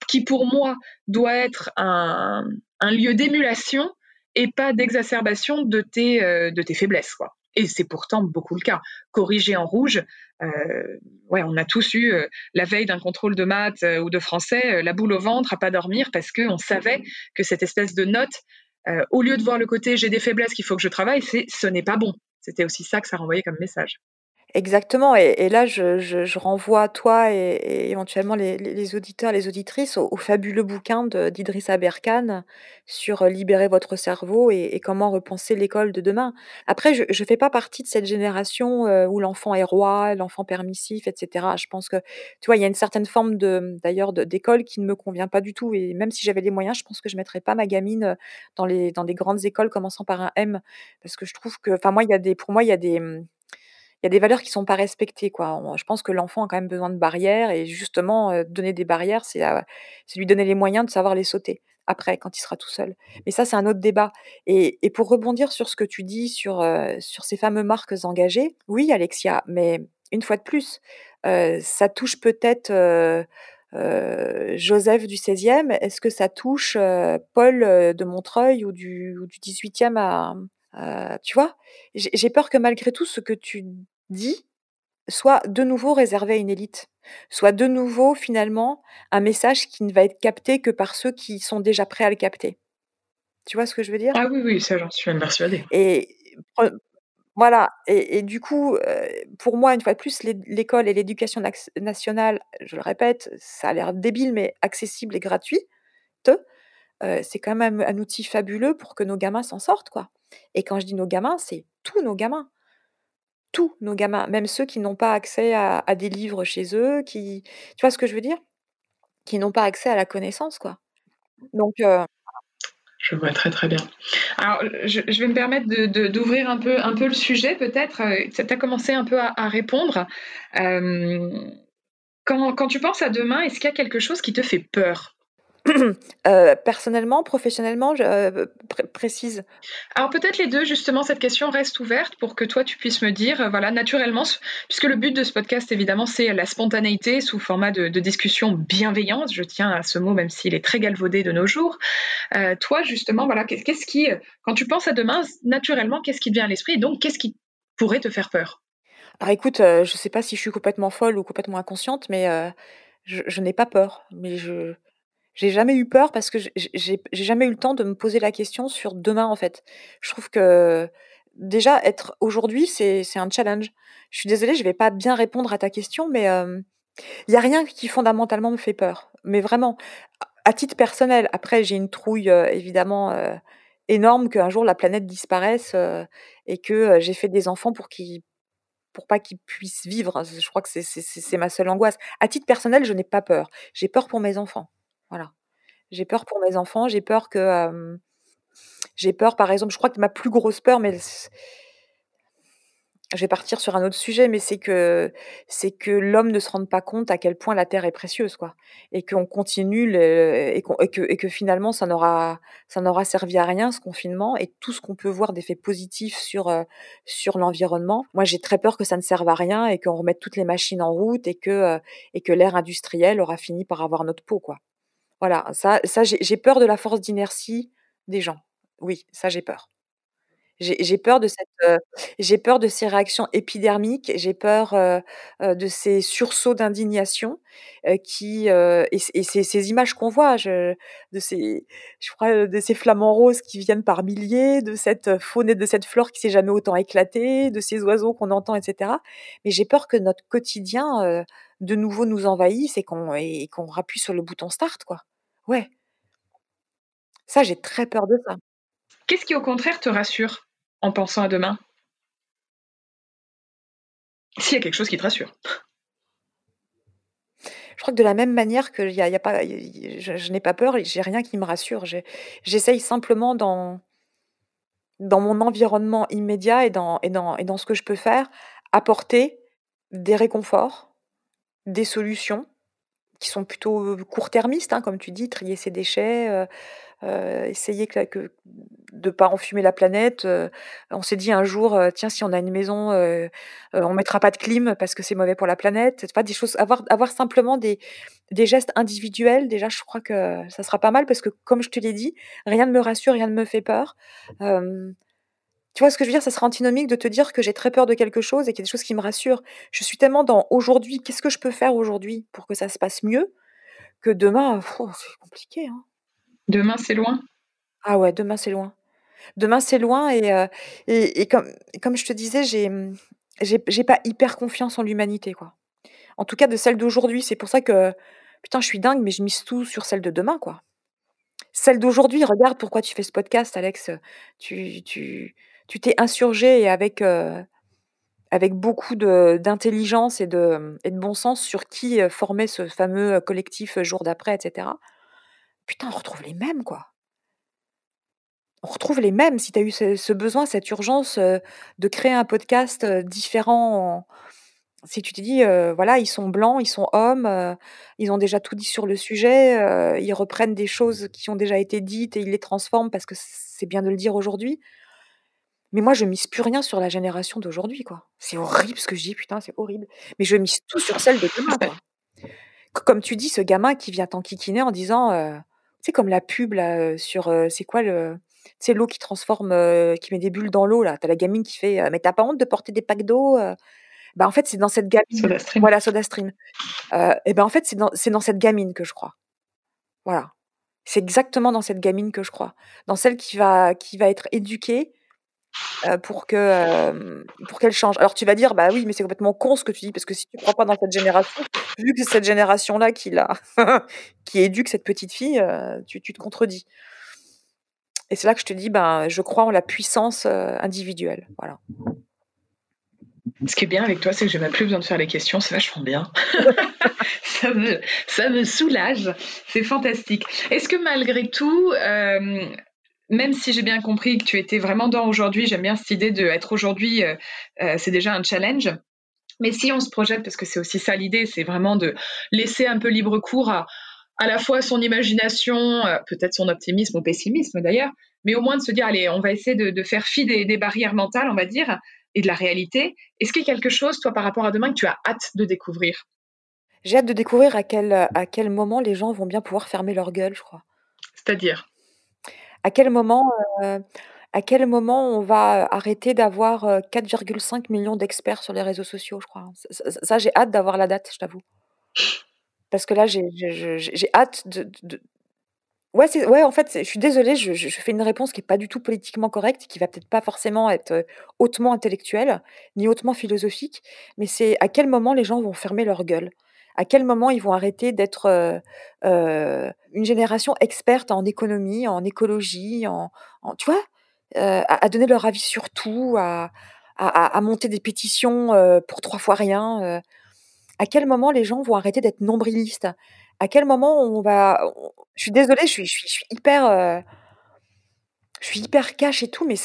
qui pour moi doit être un, lieu d'émulation et pas d'exacerbation de euh, de tes faiblesses. Quoi. Et c'est pourtant beaucoup le cas. Corriger en rouge, euh, on a tous eu la veille d'un contrôle de maths ou de français la boule au ventre à pas dormir parce qu'on savait que cette espèce de note euh, au lieu de voir le côté j'ai des faiblesses qu'il faut que je travaille, c'est ce n'est pas bon. C'était aussi ça que ça renvoyait comme message. Exactement et là je renvoie toi et éventuellement les auditeurs, les auditrices au fabuleux bouquin d'Idrissa Berkane sur, euh, «Libérer votre cerveau» et comment repenser l'école de demain. Après je je fais pas partie de cette génération, euh, où l'enfant est roi, l'enfant permissif et cetera. Je pense que, tu vois, il y a une certaine forme d'ailleurs d'école qui ne me convient pas du tout et même si j'avais les moyens, je pense que je mettrais pas ma gamine, dans les dans des grandes écoles commençant par un M parce que je trouve que enfin moi il y a des pour moi il y a des, mmh, il y a des valeurs qui sont pas respectées, quoi. je pense que l'enfant a quand même besoin de barrières et justement, euh, donner des barrières, c'est, lui donner les moyens de savoir les sauter après, quand il sera tout seul. Mais ça, c'est un autre débat. Et, pour rebondir sur ce que tu dis sur, euh, sur ces fameux marques engagées, oui, Alexia, mais une fois de plus, euh, ça touche peut-être Joseph du 16e. Est-ce que ça touche Paul de Montreuil ou du, ou du 18e à, tu vois? J'ai peur que malgré tout ce que tu dis soit de nouveau réservé à une élite, soit de nouveau finalement un message qui ne va être capté que par ceux qui sont déjà prêts à le capter. Tu vois ce que je veux dire? Ah oui, oui, ça j'en suis persuadée. Et voilà et du coup, pour moi une fois de plus l'école et l'éducation nationale, je le répète, ça a l'air débile mais accessible et gratuit, c'est quand même un outil fabuleux pour que nos gamins s'en sortent, quoi. Et quand je dis nos gamins, c'est tous nos gamins. Tous nos gamins, même ceux qui n'ont pas accès à, des livres chez eux, qui, tu vois ce que je veux dire? Qui n'ont pas accès à la connaissance, quoi. Donc, je vois très très bien. Alors, je, vais me permettre d'ouvrir un, peu, un peu le sujet, peut-être. Tu as commencé un peu à, répondre. quand, quand, tu penses à demain, est-ce qu'il y a quelque chose qui te fait peur? Euh, personnellement, professionnellement, je euh, précise? Alors peut-être les deux. justement, cette question reste ouverte pour que toi tu puisses me dire, euh, voilà, naturellement, puisque le but de ce podcast évidemment c'est la spontanéité sous format de discussion bienveillante. Je tiens à ce mot même s'il est très galvaudé de nos jours. toi justement, voilà, qu'est-ce qui, quand tu penses à demain, naturellement, qu'est-ce qui te vient à l'esprit et donc qu'est-ce qui pourrait te faire peur? Alors écoute, je je sais pas si je suis complètement folle ou complètement inconsciente, mais je je n'ai pas peur, mais je j'ai jamais eu peur parce que j'ai jamais eu le temps de me poser la question sur demain, en fait. Je trouve que déjà être aujourd'hui, c'est un challenge. Je suis désolée, je vais pas bien répondre à ta question, mais il y a rien qui fondamentalement me fait peur. Mais vraiment, à titre personnel. Après, j'ai une trouille évidemment énorme qu'un jour la planète disparaisse et que j'ai fait des enfants pour qu'ils pour pas qu'ils puissent vivre. Je crois que c'est ma seule angoisse. À titre personnel, je n'ai pas peur. J'ai peur pour mes enfants. Voilà. J'ai peur pour mes enfants, j'ai peur que, j'ai peur par exemple je crois que ma plus grosse peur, mais je vais partir sur un autre sujet, mais c'est que c'est que l'homme ne se rende pas compte à quel point la terre est précieuse, quoi. Et qu'on continue et que et que finalement ça n'aura ça n'aura servi à rien ce confinement et tout ce qu'on peut voir d'effets positifs sur, sur l'environnement. Moi, j'ai très peur que ça ne serve à rien et qu'on remette toutes les machines en route et que, et que l'ère industrielle aura fini par avoir notre peau, quoi. Voilà, ça ça j'ai peur de la force d'inertie des gens. Oui, ça j'ai peur. J'ai peur de cette, heu, j'ai peur de ces réactions épidermiques, j'ai peur, heu heu, de ces sursauts d'indignation, qui, et ces images qu'on voit, je de ces je crois, de ces flamants roses qui viennent par milliers, de cette faune et de cette flore qui s'est jamais autant éclatée, de ces oiseaux qu'on entend et cetera. Mais j'ai peur que notre quotidien, de nouveau nous envahisse et qu'on et qu'on rappuie sur le bouton start, quoi. Ouais. Ça, j'ai très peur de ça. Qu'est-ce qui, au contraire, te rassure en pensant à demain? S'il y a quelque chose qui te rassure. Je crois que de la même manière qu'il y a il y a pas je je n'ai pas peur j'ai rien qui me rassure. J'essaye simplement dans dans mon environnement immédiat et dans et dans et dans ce que je peux faire, apporter des réconforts, des solutions qui sont plutôt, heu, court-termistes, hein, comme tu dis, trier ses déchets, heu heu, essayer que que de pas enfumer la planète, on s'est dit un jour, «Tiens, si on a une maison, on mettra pas de clim parce que c'est mauvais pour la planète». Vois, des choses avoir avoir simplement des des gestes individuels, déjà, je crois que ça sera pas mal parce que, comme je te l'ai dit, rien ne me rassure, rien ne me fait peur. Tu vois ce que je veux dire? Ça serait antinomique de te dire que j'ai très peur de quelque chose et qu'il y a des choses qui me rassurent. Je suis tellement dans aujourd'hui, qu'est-ce que je peux faire aujourd'hui pour que ça se passe mieux? Que demain, c'est compliqué, hein. Demain, c'est loin? Ah ouais, demain, c'est loin. Demain, c'est loin et heu et et comme comme je te disais, j'ai, j'ai j'ai pas hyper confiance en l'humanité, quoi. En tout cas, de celle d'aujourd'hui. C'est pour ça que, putain, je suis dingue, mais je mise tout sur celle de demain, quoi. Celle d'aujourd'hui, regarde pourquoi tu fais ce podcast, Alex, tu tu tu t'es insurgé et avec, heu, avec beaucoup d'intelligence et de, bon sens sur qui, heu, formait ce fameux collectif Jour d'après et cetera. Putain, on retrouve les mêmes, quoi. On retrouve les mêmes. Si tu as eu ce besoin, cette urgence, de créer un podcast, différent en si tu dit, heu: «Voilà, ils sont blancs, ils sont hommes, ils ont déjà tout dit sur le sujet, ils reprennent des choses qui ont déjà été dites et ils les transforment parce que c'est bien de le dire aujourd'hui». Mais moi, je mise plus rien sur la génération d'aujourd'hui, quoi. C'est horrible ce que je dis, putain, c'est horrible. Mais je mise tout sur celle de demain, quoi. Comme tu dis, ce gamin qui vient t'enquiquiner en disant, tu sais, comme la pub là, heu, sur, heu, c'est quoi le sais, l'eau qui transforme, qui met des bulles dans l'eau là. Tu as la gamine qui fait, «Mais tu as pas honte de porter des packs d'eau, heu?» bah, en fait, c'est dans cette gamine SodaStream. voilà, SodaStream. Et ben, en fait, c'est dans c'est dans cette gamine que je crois. Voilà. C'est exactement dans cette gamine que je crois. Dans celle qui va qui va être éduquée, heu, pour que, hem, pour qu'elle change. Alors tu vas dire: «Bah oui, mais c'est complètement con ce que tu dis parce que si tu crois pas dans cette génération, vu que c'est cette génération-là qui l'a qui éduque cette petite fille, heu, tu tu te contredis». Et c'est là que je te dis: «Ben, je crois en la puissance, individuelle». Voilà. Ce qui est bien avec toi, c'est que j'ai même plus besoin de faire les questions, c'est vachement bien. Ça me ça me soulage, c'est fantastique. Est-ce que malgré tout, même si j'ai bien compris que tu étais vraiment dans aujourd'hui, j'aime bien cette idée d'être aujourd'hui, heu heu, c'est déjà un challenge. Mais si on se projette, parce que c'est aussi ça l'idée, c'est vraiment de laisser un peu libre cours à à la fois son imagination, heu, peut-être son optimisme ou pessimisme d'ailleurs, mais au moins de se dire: «Allez, on va essayer de de faire fi des des barrières mentales», on va dire et de la réalité. Est-ce qu'il y a quelque chose, toi, par rapport à demain, que tu as hâte de découvrir? J'ai hâte de découvrir à quel, à quel moment les gens vont bien pouvoir fermer leur gueule, je crois. C'est-à-dire? À quel moment, heu, à quel moment on va arrêter d'avoir, heu, 4,5 millions d'experts sur les réseaux sociaux, je crois, hein. Ça, j'ai hâte d'avoir la date, je t'avoue. Parce que là, j'ai hâte de de ouais, en fait, je suis désolée, je fais une réponse qui est pas du tout politiquement correcte, qui va peut-être pas forcément être, hautement intellectuelle, ni hautement philosophique, mais c'est à quel moment les gens vont fermer leur gueule? À quel moment ils vont arrêter d'être, heu heu, une génération experte en économie, en écologie, en tu vois? Heu, à donner leur avis sur tout, à monter des pétitions, pour 3 fois rien. À quel moment les gens vont arrêter d'être nombrilistes? À quel moment on va je suis désolée, je suis je hyper, je suis hyper cash et tout, mais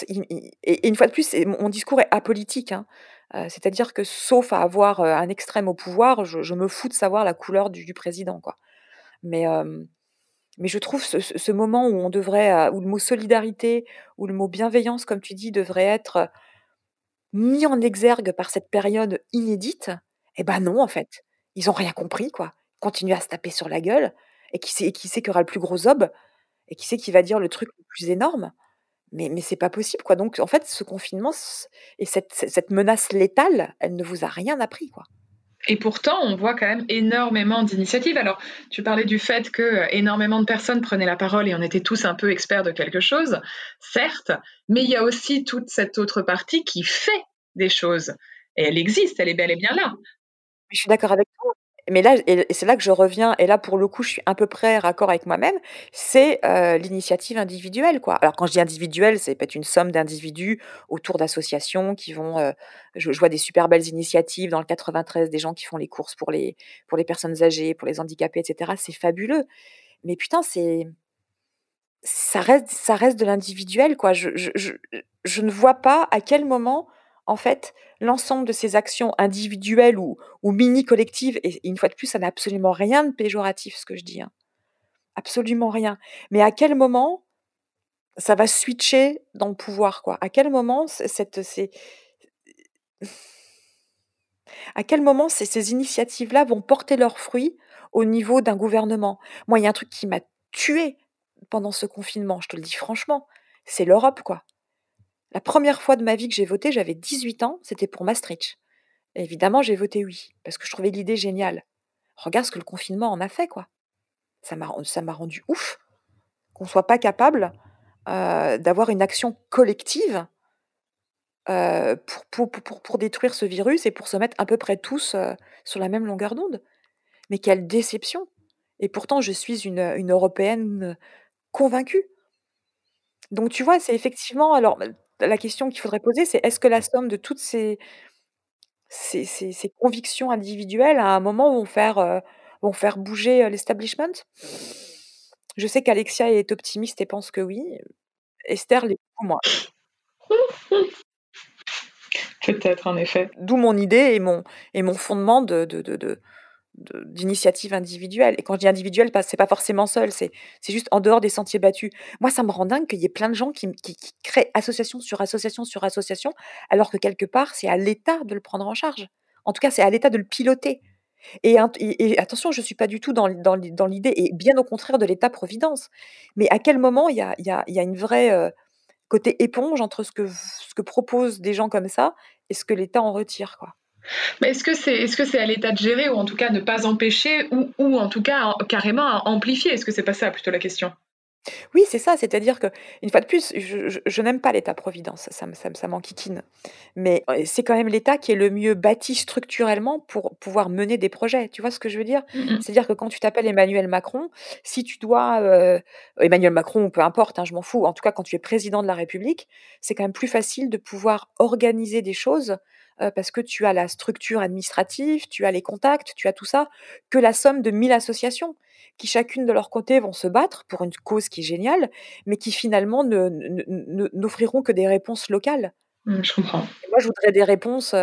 et une fois de plus, mon discours est apolitique, hein. Heu, c'est-à-dire que sauf à avoir, heu, un extrême au pouvoir, je me fous de savoir la couleur du président, quoi. Mais, mais je trouve ce moment où on devrait, heu, où le mot solidarité, où le mot bienveillance, comme tu dis, devrait être mis en exergue par cette période inédite, et bah, non, en fait. Ils ont rien compris, quoi. Ils continuent à se taper sur la gueule et qui c'est qui c'est qui aura le plus gros zob? Et qui c'est qui va dire le truc le plus énorme? Mais mais c'est pas possible, quoi. Donc en fait, ce confinement et cette cette menace létale, elle ne vous a rien appris, quoi. Et pourtant, on voit quand même énormément d'initiatives. Alors, tu parlais du fait que euh, énormément de personnes prenaient la parole et on était tous un peu experts de quelque chose, certes, mais il y a aussi toute cette autre partie qui fait des choses. Et elle existe, elle est bel et bien là. Je suis d'accord avec toi. Mais là et c'est là que je reviens et là, pour le coup, je suis à peu près raccord avec moi-même, c'est, heu, l'initiative individuelle, quoi. Alors quand je dis individuelle, c'est peut-être une somme d'individus autour d'associations qui vont, heu, je vois des super belles initiatives dans le 93, des gens qui font les courses pour les pour les personnes âgées, pour les handicapés et cetera, c'est fabuleux. Mais putain, c'est ça reste ça reste de l'individuel, quoi. Je je je ne vois pas à quel moment en fait, l'ensemble de ces actions individuelles ou, mini-collectives, et une fois de plus, ça n'a absolument rien de péjoratif ce que je dis, hein. absolument rien. Mais à quel moment ça va switcher dans le pouvoir, quoi? À quel moment cette, à quel moment ces, ces initiatives-là vont porter leurs fruits au niveau d'un gouvernement? Moi, il y a un truc qui m'a tué pendant ce confinement, je te le dis franchement, c'est l'Europe, quoi. La première fois de ma vie que j'ai voté, j'avais 18 ans, c'était pour Maastricht. évidemment, j'ai voté oui, parce que je trouvais l'idée géniale. Regarde ce que le confinement en a fait, quoi. Ça m'a, rendu ouf qu'on soit pas capable euh, d'avoir une action collective euh, pour, détruire ce virus et pour se mettre à peu près tous euh, sur la même longueur d'onde. Mais quelle déception Et pourtant, je suis une, une Européenne convaincue. Donc tu vois, c'est effectivement alors la question qu'il faudrait poser, c'est est-ce que la somme de toutes ces ces ces convictions individuelles, à un moment, vont faire, euh, vont faire bouger, euh, l'establishment? Je sais qu'Alexia est optimiste et pense que oui. Esther l'est beaucoup moins. Peut-être, en effet. D'où mon idée et mon et mon fondement de de d'initiatives individuelles. Et quand je dis individuelle, c'est pas forcément seul, c'est juste en dehors des sentiers battus. Moi, ça me rend dingue qu'il y ait plein de gens qui, créent association sur association sur association, alors que quelque part, c'est à l'État de le prendre en charge. En tout cas, c'est à l'État de le piloter. Et, attention, je ne suis pas du tout dans, dans, l'idée, et bien au contraire de l'État-providence. Mais à quel moment il y a, y, a, y a, une vraie euh, côté éponge entre ce que, ce que proposent des gens comme ça et ce que l'État en retire quoi? Mais est-ce que c'est est-ce que c'est à l'État de gérer ou en tout cas ne pas empêcher ou, ou en tout cas carrément à amplifier? Est-ce que c'est pas ça plutôt la question? Oui, c'est ça, c'est-à-dire que une fois de plus, je, n'aime pas l'État-providence, ça, ça, ça m'enquiquine. Mais euh, c'est quand même l'État qui est le mieux bâti structurellement pour pouvoir mener des projets. Tu vois ce que je veux dire? Mmh, mmh. C'est-à-dire que quand tu t'appelles Emmanuel Macron, si tu dois euh, Emmanuel Macron, peu importe, hein, je m'en fous. En tout cas, quand tu es président de la République, c'est quand même plus facile de pouvoir organiser des choses parce que tu as la structure administrative, tu as les contacts, tu as tout ça, que la somme de 1000 associations qui chacune de leur côté vont se battre pour une cause qui est géniale, mais qui finalement n'offriront que des réponses locales. Mmh, je comprends. moi, je voudrais des réponses,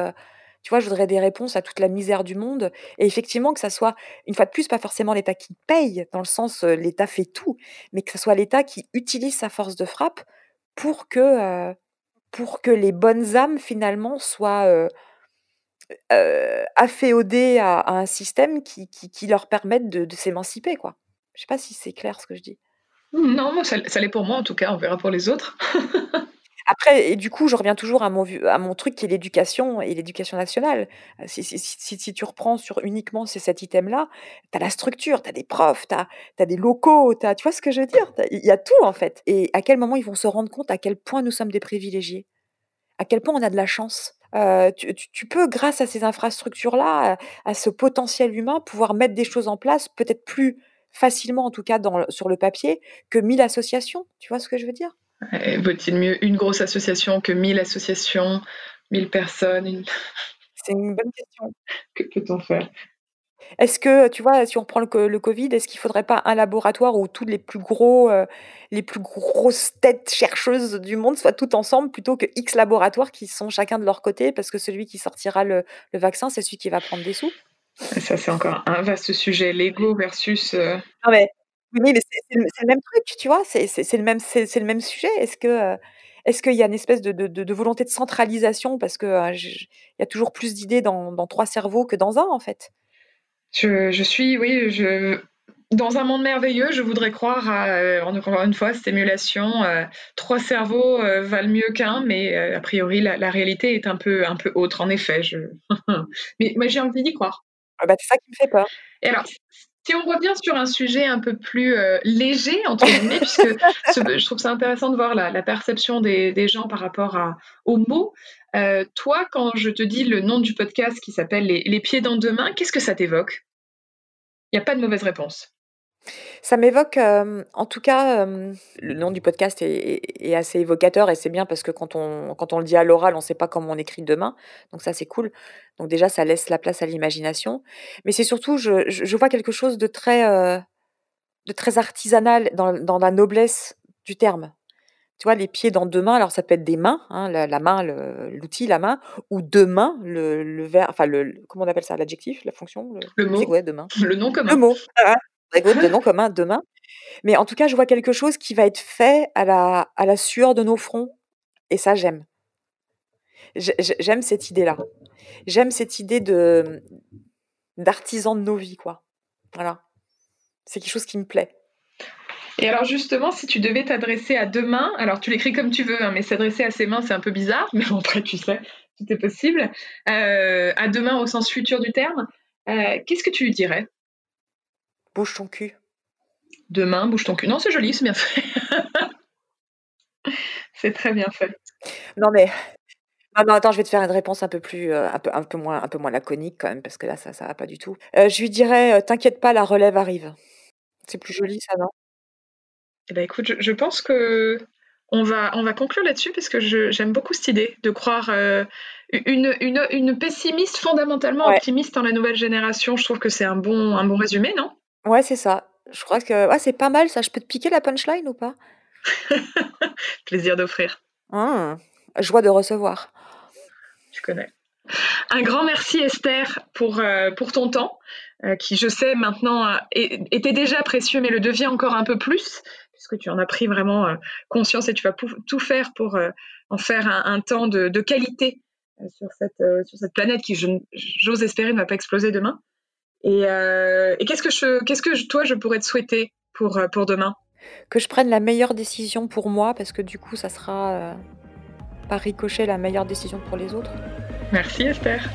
tu vois, je voudrais des réponses à toute la misère du monde. Et effectivement, que ça soit, une fois de plus, pas forcément l'État qui paye, dans le sens l'État fait tout, mais que ce soit l'État qui utilise sa force de frappe pour que, pour que les bonnes âmes finalement soient afféodées à, un système qui, qui, leur permette de, s'émanciper. quoi. Je sais pas si c'est clair ce que je dis. Non, moi, ça l'est pour moi en tout cas, on verra pour les autres. Après, et du coup, je reviens toujours à mon, à mon truc qui est l'éducation et l'éducation nationale. Euh, si, si, si, tu reprends sur uniquement cet item-là, tu as la structure, tu as des profs, tu as, des locaux, as, tu vois ce que je veux dire? Il y a tout en fait. Et à quel moment ils vont se rendre compte à quel point nous sommes des privilégiés? À quel point on a de la chance? Euh, tu, tu, peux, grâce à ces infrastructures-là, à, ce potentiel humain, pouvoir mettre des choses en place, peut-être plus facilement en tout cas dans, sur le papier, que mille associations. Tu vois ce que je veux dire? Vaut-il mieux une grosse association que mille associations, mille personnes C'est une bonne question. Que peut-on faire? Est-ce que, tu vois, si on prend le, le Covid, est-ce qu'il ne faudrait pas un laboratoire où tous les plus gros, euh, les plus grosses têtes chercheuses du monde soient toutes ensemble plutôt que X laboratoires qui sont chacun de leur côté parce que celui qui sortira le, le vaccin, c'est celui qui va prendre des sous? Ça, c'est encore un vaste sujet, l'ego versus. Euh, non, mais oui, mais c'est le même truc, tu vois? C'est le même c'est le même sujet. Est-ce que, est-ce qu'il y a une espèce de de de volonté de centralisation? Parce que, il y a toujours plus d'idées dans dans 3 cerveaux que dans un, en fait? Je je suis oui, je dans un monde merveilleux, je voudrais croire à, euh, encore une fois, stimulation. Euh, trois cerveaux euh, valent mieux qu'un, mais a priori, la, réalité est un peu, un peu autre, en effet. Je... mais, mais j'ai envie d'y croire. Ah bah, c'est ça qui me fait peur. Et alors, si on revient sur un sujet un peu plus léger, entre guillemets, puisque je trouve ça intéressant de voir la, perception des, gens par rapport à, aux mots. toi, quand je te dis le nom du podcast qui s'appelle les, les, pieds dans deux mains, qu'est-ce que ça t'évoque? Il n'y a pas de mauvaise réponse. Ça m'évoque, en tout cas, le nom du podcast est assez évocateur et c'est bien parce que quand on quand on le dit à l'oral, on ne sait pas comment on écrit demain, donc ça, c'est cool. Donc déjà, ça laisse la place à l'imagination. Mais c'est surtout, je vois quelque chose de très, de très artisanal dans dans la noblesse du terme. Tu vois, les pieds dans deux mains, alors ça peut être des mains, hein, la main, l'outil, la main ou deux mains, le le verbe enfin le comment on appelle ça? L'adjectif, la fonction? Le mot. ouais, deux Le nom commun. Le mot, de nom commun demain. Mais en tout cas, je vois quelque chose qui va être fait à la, à la sueur de nos fronts. Et ça, j'aime. J'aime cette idée-là. J'aime cette idée de d'artisan de nos vies, quoi. Voilà. C'est quelque chose qui me plaît. Et alors justement, si tu devais t'adresser à deux mains, alors tu l'écris comme tu veux, hein, mais s'adresser à ses mains, c'est un peu bizarre, mais bon, après, tu sais, tout est possible. Euh, à deux mains au sens futur du terme, euh, qu'est-ce que tu lui dirais? Bouge ton cul. Demain, bouge ton cul. Non, c'est joli, c'est bien fait. c'est très bien fait. Non, mais. Non, attends, je vais te faire une réponse un peu plus, euh, un peu, un peu moins, un peu moins laconique quand même, parce que là, ça, ça va pas du tout. Euh, je lui dirais, euh, t'inquiète pas, la relève arrive. C'est plus joli, ça, non? Eh ben, écoute, je, pense que on va, on va conclure là-dessus parce que j'aime beaucoup cette idée de croire une, une, une, pessimiste fondamentalement optimiste dans la nouvelle génération. Je trouve que c'est un bon, un bon résumé, non? Ouais, c'est ça. Je crois que ouais, c'est pas mal ça. Je peux te piquer la punchline ou pas? Plaisir d'offrir. Mmh. Joie de recevoir. Tu connais. Un grand merci Esther pour, euh, pour ton temps, euh, qui je sais maintenant était déjà précieux, mais le devient encore un peu plus, puisque tu en as pris vraiment euh, conscience et tu vas tout faire pour en faire un, temps de, de qualité sur, cette, sur cette planète qui, j'ose espérer, ne va pas exploser demain. Euh, et, qu'est-ce que je, qu'est-ce que toi je pourrais te souhaiter pour, euh, pour demain? Que je prenne la meilleure décision pour moi, parce que du coup, ça sera euh, par ricochet la meilleure décision pour les autres. Merci Esther.